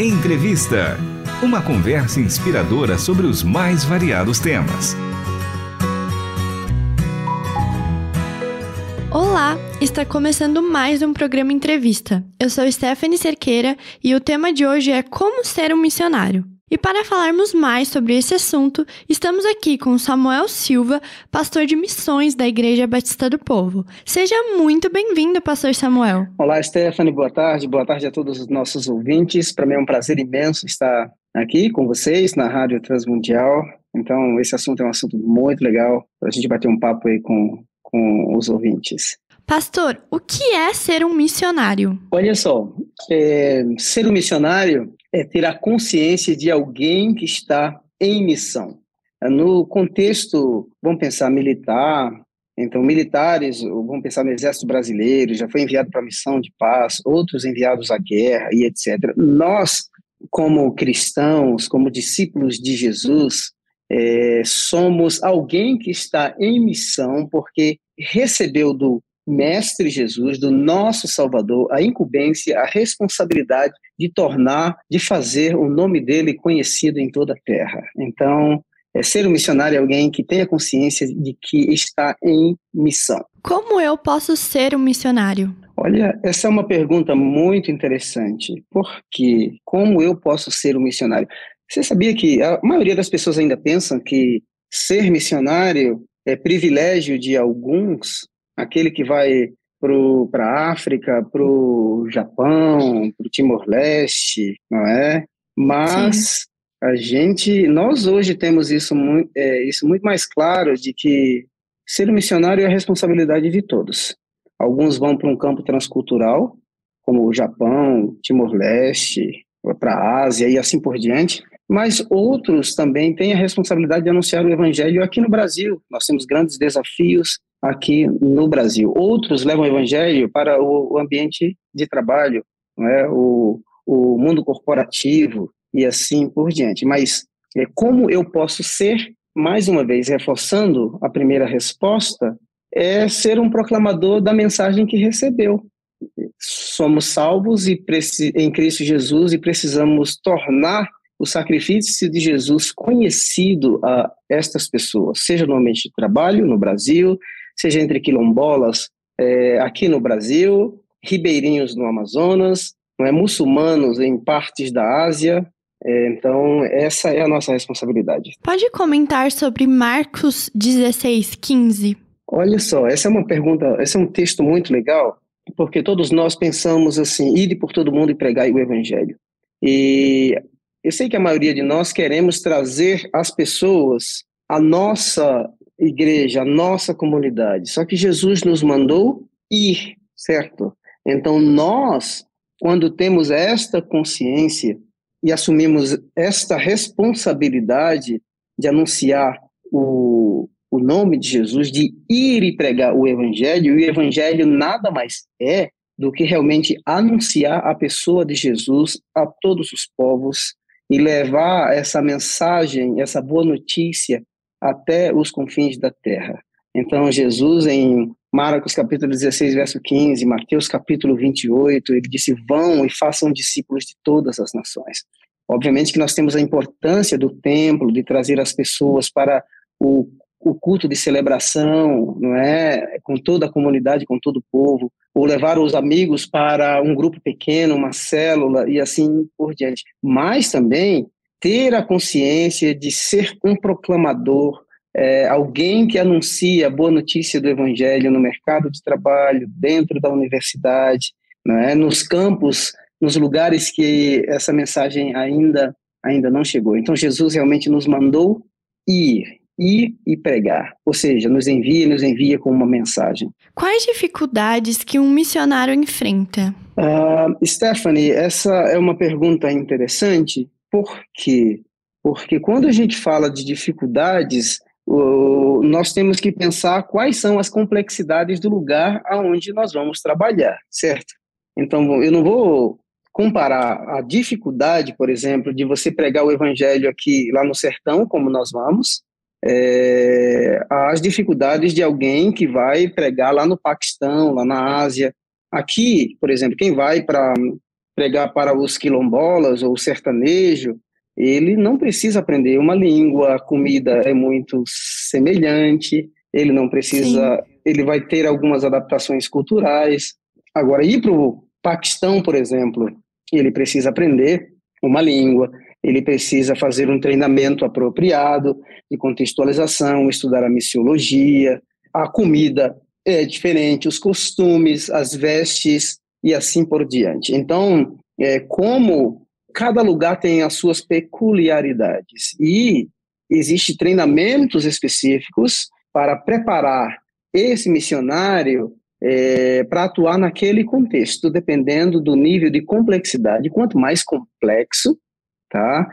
Entrevista. Uma conversa inspiradora sobre os mais variados temas. Olá, está começando mais um programa Entrevista. Eu sou Stephanie Cerqueira e o tema de hoje é Como Ser um Missionário. E para falarmos mais sobre esse assunto, estamos aqui com Samuel Silva, pastor de missões da Igreja Batista do Povo. Seja muito bem-vindo, pastor Samuel. Olá, Stephanie, boa tarde. Boa tarde a todos os nossos ouvintes. Para mim é um prazer imenso estar aqui com vocês na Rádio Transmundial. Então, esse assunto é um assunto muito legal para a gente bater um papo aí com, com os ouvintes. Pastor, o que é ser um missionário? Olha só, é, ser um missionário é ter a consciência de alguém que está em missão. No contexto, vamos pensar militar, então militares, vamos pensar no exército brasileiro, já foi enviado para missão de paz, outros enviados à guerra e etc. Nós, como cristãos, como discípulos de Jesus, é, somos alguém que está em missão porque recebeu do Mestre Jesus, do nosso Salvador, a incumbência, a responsabilidade de tornar, de fazer o nome dele conhecido em toda a terra. Então, é, ser um missionário é alguém que tenha consciência de que está em missão. Como eu posso ser um missionário? Olha, essa é uma pergunta muito interessante. Porque como eu posso ser um missionário? Você sabia que a maioria das pessoas ainda pensam que ser missionário é privilégio de alguns aquele que vai para a África, para o Japão, para o Timor-Leste, não é? Mas Sim. a gente, nós hoje temos isso muito, é, isso muito mais claro de que ser um missionário é a responsabilidade de todos. Alguns vão para um campo transcultural, como o Japão, Timor-Leste, para a Ásia e assim por diante, mas outros também têm a responsabilidade de anunciar o evangelho aqui no Brasil. Nós temos grandes desafios aqui no Brasil. Outros levam o evangelho para o ambiente de trabalho, não é? o, o mundo corporativo e assim por diante. Mas é, como eu posso ser, mais uma vez, reforçando a primeira resposta, é ser um proclamador da mensagem que recebeu. Somos salvos e em Cristo Jesus e precisamos tornar o sacrifício de Jesus conhecido a estas pessoas, seja no ambiente de trabalho, no Brasil, seja entre quilombolas é, aqui no Brasil, ribeirinhos no Amazonas, não é, muçulmanos em partes da Ásia. É, então, essa é a nossa responsabilidade. Pode comentar sobre Marcos 16, 15? Olha só, essa é uma pergunta, esse é um texto muito legal, porque todos nós pensamos assim, ide por todo mundo e pregai o evangelho. E eu sei que a maioria de nós queremos trazer as pessoas a nossa igreja, a nossa comunidade. Só que Jesus nos mandou ir, certo? Então nós, quando temos esta consciência e assumimos esta responsabilidade de anunciar o, o nome de Jesus, de ir e pregar o evangelho, e o evangelho nada mais é do que realmente anunciar a pessoa de Jesus a todos os povos e levar essa mensagem, essa boa notícia até os confins da terra. Então, Jesus, em Marcos capítulo 16, verso 15, Mateus capítulo 28, ele disse: Vão e façam discípulos de todas as nações. Obviamente que nós temos a importância do templo, de trazer as pessoas para o, o culto de celebração, não é? Com toda a comunidade, com todo o povo, ou levar os amigos para um grupo pequeno, uma célula e assim por diante. Mas também ter a consciência de ser um proclamador, é, alguém que anuncia a boa notícia do Evangelho no mercado de trabalho, dentro da universidade, né, nos campos, nos lugares que essa mensagem ainda, ainda não chegou. Então, Jesus realmente nos mandou ir, ir e pregar, ou seja, nos envia, nos envia com uma mensagem. Quais dificuldades que um missionário enfrenta? Uh, Stephanie, essa é uma pergunta interessante, por quê? Porque quando a gente fala de dificuldades, nós temos que pensar quais são as complexidades do lugar aonde nós vamos trabalhar, certo? Então, eu não vou comparar a dificuldade, por exemplo, de você pregar o evangelho aqui lá no sertão, como nós vamos, é, às dificuldades de alguém que vai pregar lá no Paquistão, lá na Ásia. Aqui, por exemplo, quem vai para pregar para os quilombolas ou sertanejo, ele não precisa aprender uma língua, a comida é muito semelhante, ele não precisa, Sim. ele vai ter algumas adaptações culturais. Agora, ir para o Paquistão, por exemplo, ele precisa aprender uma língua, ele precisa fazer um treinamento apropriado de contextualização, estudar a missiologia, a comida é diferente, os costumes, as vestes e assim por diante. Então, é, como cada lugar tem as suas peculiaridades e existe treinamentos específicos para preparar esse missionário é, para atuar naquele contexto, dependendo do nível de complexidade. Quanto mais complexo, tá?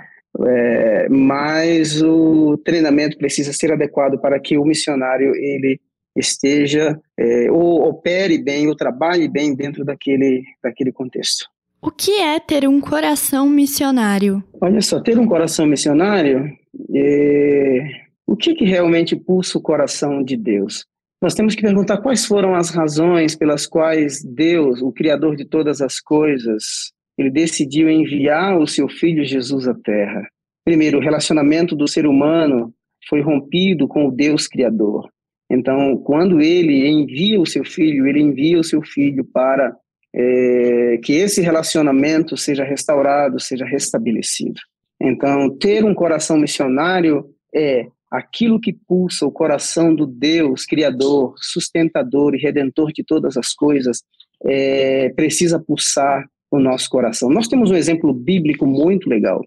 É, mais o treinamento precisa ser adequado para que o missionário ele esteja é, ou opere bem ou trabalhe bem dentro daquele, daquele contexto. O que é ter um coração missionário? Olha só, ter um coração missionário, é... o que, que realmente pulsa o coração de Deus? Nós temos que perguntar quais foram as razões pelas quais Deus, o Criador de todas as coisas, ele decidiu enviar o seu filho Jesus à Terra. Primeiro, o relacionamento do ser humano foi rompido com o Deus Criador. Então, quando ele envia o seu filho, ele envia o seu filho para é, que esse relacionamento seja restaurado, seja restabelecido. Então, ter um coração missionário é aquilo que pulsa o coração do Deus Criador, sustentador e redentor de todas as coisas, é, precisa pulsar o nosso coração. Nós temos um exemplo bíblico muito legal,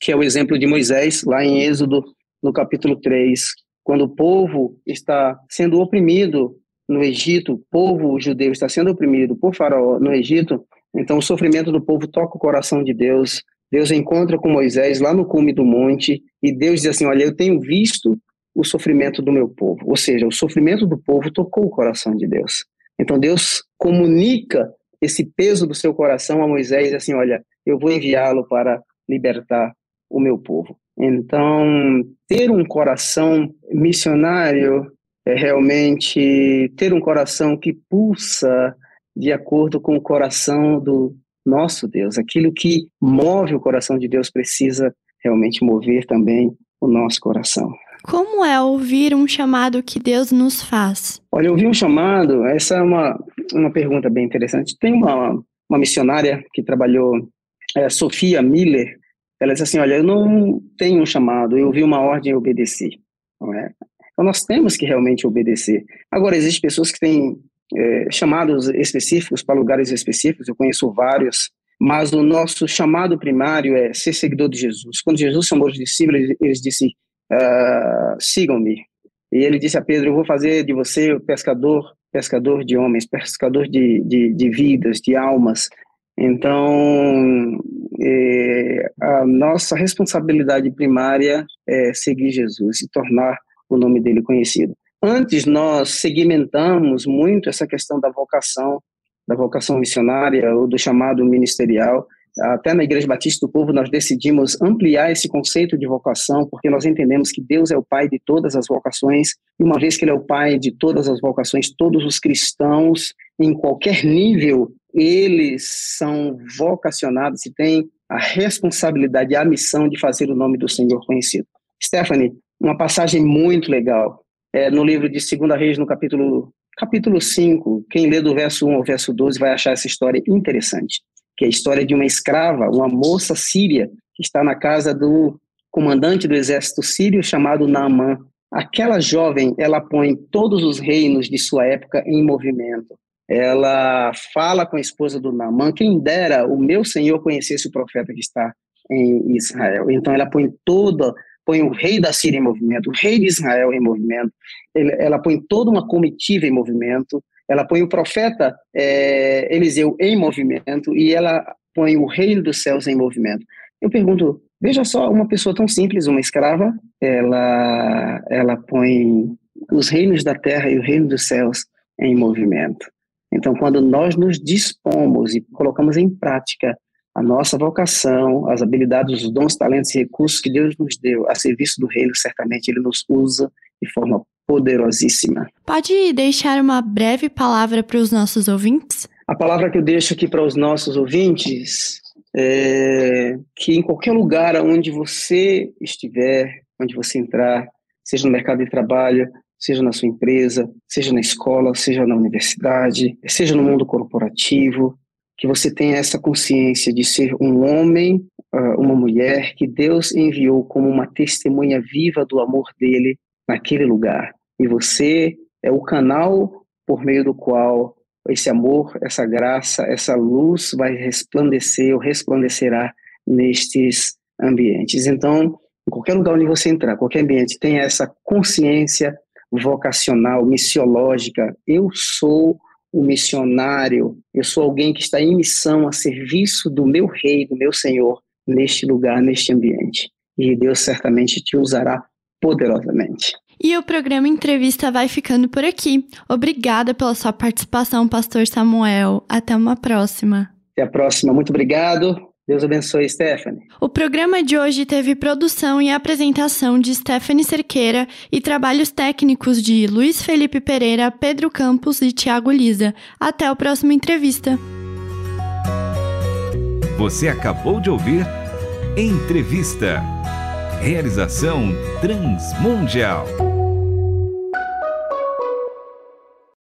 que é o exemplo de Moisés, lá em Êxodo, no capítulo 3, quando o povo está sendo oprimido no Egito, o povo judeu está sendo oprimido por Faraó no Egito, então o sofrimento do povo toca o coração de Deus. Deus encontra com Moisés lá no cume do monte e Deus diz assim: Olha, eu tenho visto o sofrimento do meu povo. Ou seja, o sofrimento do povo tocou o coração de Deus. Então Deus comunica esse peso do seu coração a Moisés, assim, olha, eu vou enviá-lo para libertar o meu povo. Então, ter um coração missionário é realmente ter um coração que pulsa de acordo com o coração do nosso Deus. Aquilo que move o coração de Deus precisa realmente mover também o nosso coração. Como é ouvir um chamado que Deus nos faz? Olha, ouvir um chamado, essa é uma, uma pergunta bem interessante. Tem uma, uma missionária que trabalhou, é, Sofia Miller, ela diz assim, olha, eu não tenho um chamado, eu ouvi uma ordem e obedeci. Não é? Então nós temos que realmente obedecer. Agora, existem pessoas que têm é, chamados específicos para lugares específicos, eu conheço vários, mas o nosso chamado primário é ser seguidor de Jesus. Quando Jesus chamou os discípulos, eles disse, uh, sigam-me. E ele disse a Pedro, eu vou fazer de você pescador, pescador de homens, pescador de, de, de vidas, de almas. Então, é, a nossa responsabilidade primária é seguir Jesus e tornar o nome dele conhecido. Antes, nós segmentamos muito essa questão da vocação, da vocação missionária ou do chamado ministerial, até na Igreja Batista do Povo, nós decidimos ampliar esse conceito de vocação, porque nós entendemos que Deus é o Pai de todas as vocações, e uma vez que Ele é o Pai de todas as vocações, todos os cristãos, em qualquer nível, eles são vocacionados e têm a responsabilidade e a missão de fazer o nome do Senhor conhecido. Stephanie, uma passagem muito legal, é, no livro de 2 Reis, no capítulo, capítulo 5, quem lê do verso 1 ao verso 12 vai achar essa história interessante que é a história de uma escrava, uma moça síria, que está na casa do comandante do exército sírio chamado Naamã. Aquela jovem, ela põe todos os reinos de sua época em movimento. Ela fala com a esposa do Naamã, quem dera o meu senhor conhecesse o profeta que está em Israel. Então ela põe toda, põe o rei da Síria em movimento, o rei de Israel em movimento, ela põe toda uma comitiva em movimento, ela põe o profeta é, Eliseu em movimento e ela põe o reino dos céus em movimento. Eu pergunto, veja só, uma pessoa tão simples, uma escrava, ela, ela põe os reinos da terra e o reino dos céus em movimento. Então, quando nós nos dispomos e colocamos em prática a nossa vocação, as habilidades, os dons, talentos e recursos que Deus nos deu a serviço do reino, certamente Ele nos usa de forma poderosíssima. Pode deixar uma breve palavra para os nossos ouvintes? A palavra que eu deixo aqui para os nossos ouvintes é, que em qualquer lugar onde você estiver, onde você entrar, seja no mercado de trabalho, seja na sua empresa, seja na escola, seja na universidade, seja no mundo corporativo, que você tenha essa consciência de ser um homem, ah, uma mulher que Deus enviou como uma testemunha viva do amor dele naquele lugar. E você é o canal por meio do qual esse amor, essa graça, essa luz vai resplandecer ou resplandecerá nestes ambientes. Então, em qualquer lugar onde você entrar, qualquer ambiente, tenha essa consciência vocacional, missiológica. Eu sou o missionário, eu sou alguém que está em missão a serviço do meu rei, do meu Senhor, neste lugar, neste ambiente. E Deus certamente te usará poderosamente. E o programa Entrevista vai ficando por aqui. Obrigada pela sua participação, Pastor Samuel. Até uma próxima. Até a próxima. Muito obrigado. Deus abençoe, Stephanie. O programa de hoje teve produção e apresentação de Stephanie Cerqueira e trabalhos técnicos de Luiz Felipe Pereira, Pedro Campos e Tiago Lisa. Até o próximo entrevista. Você acabou de ouvir Entrevista. Realização Transmundial.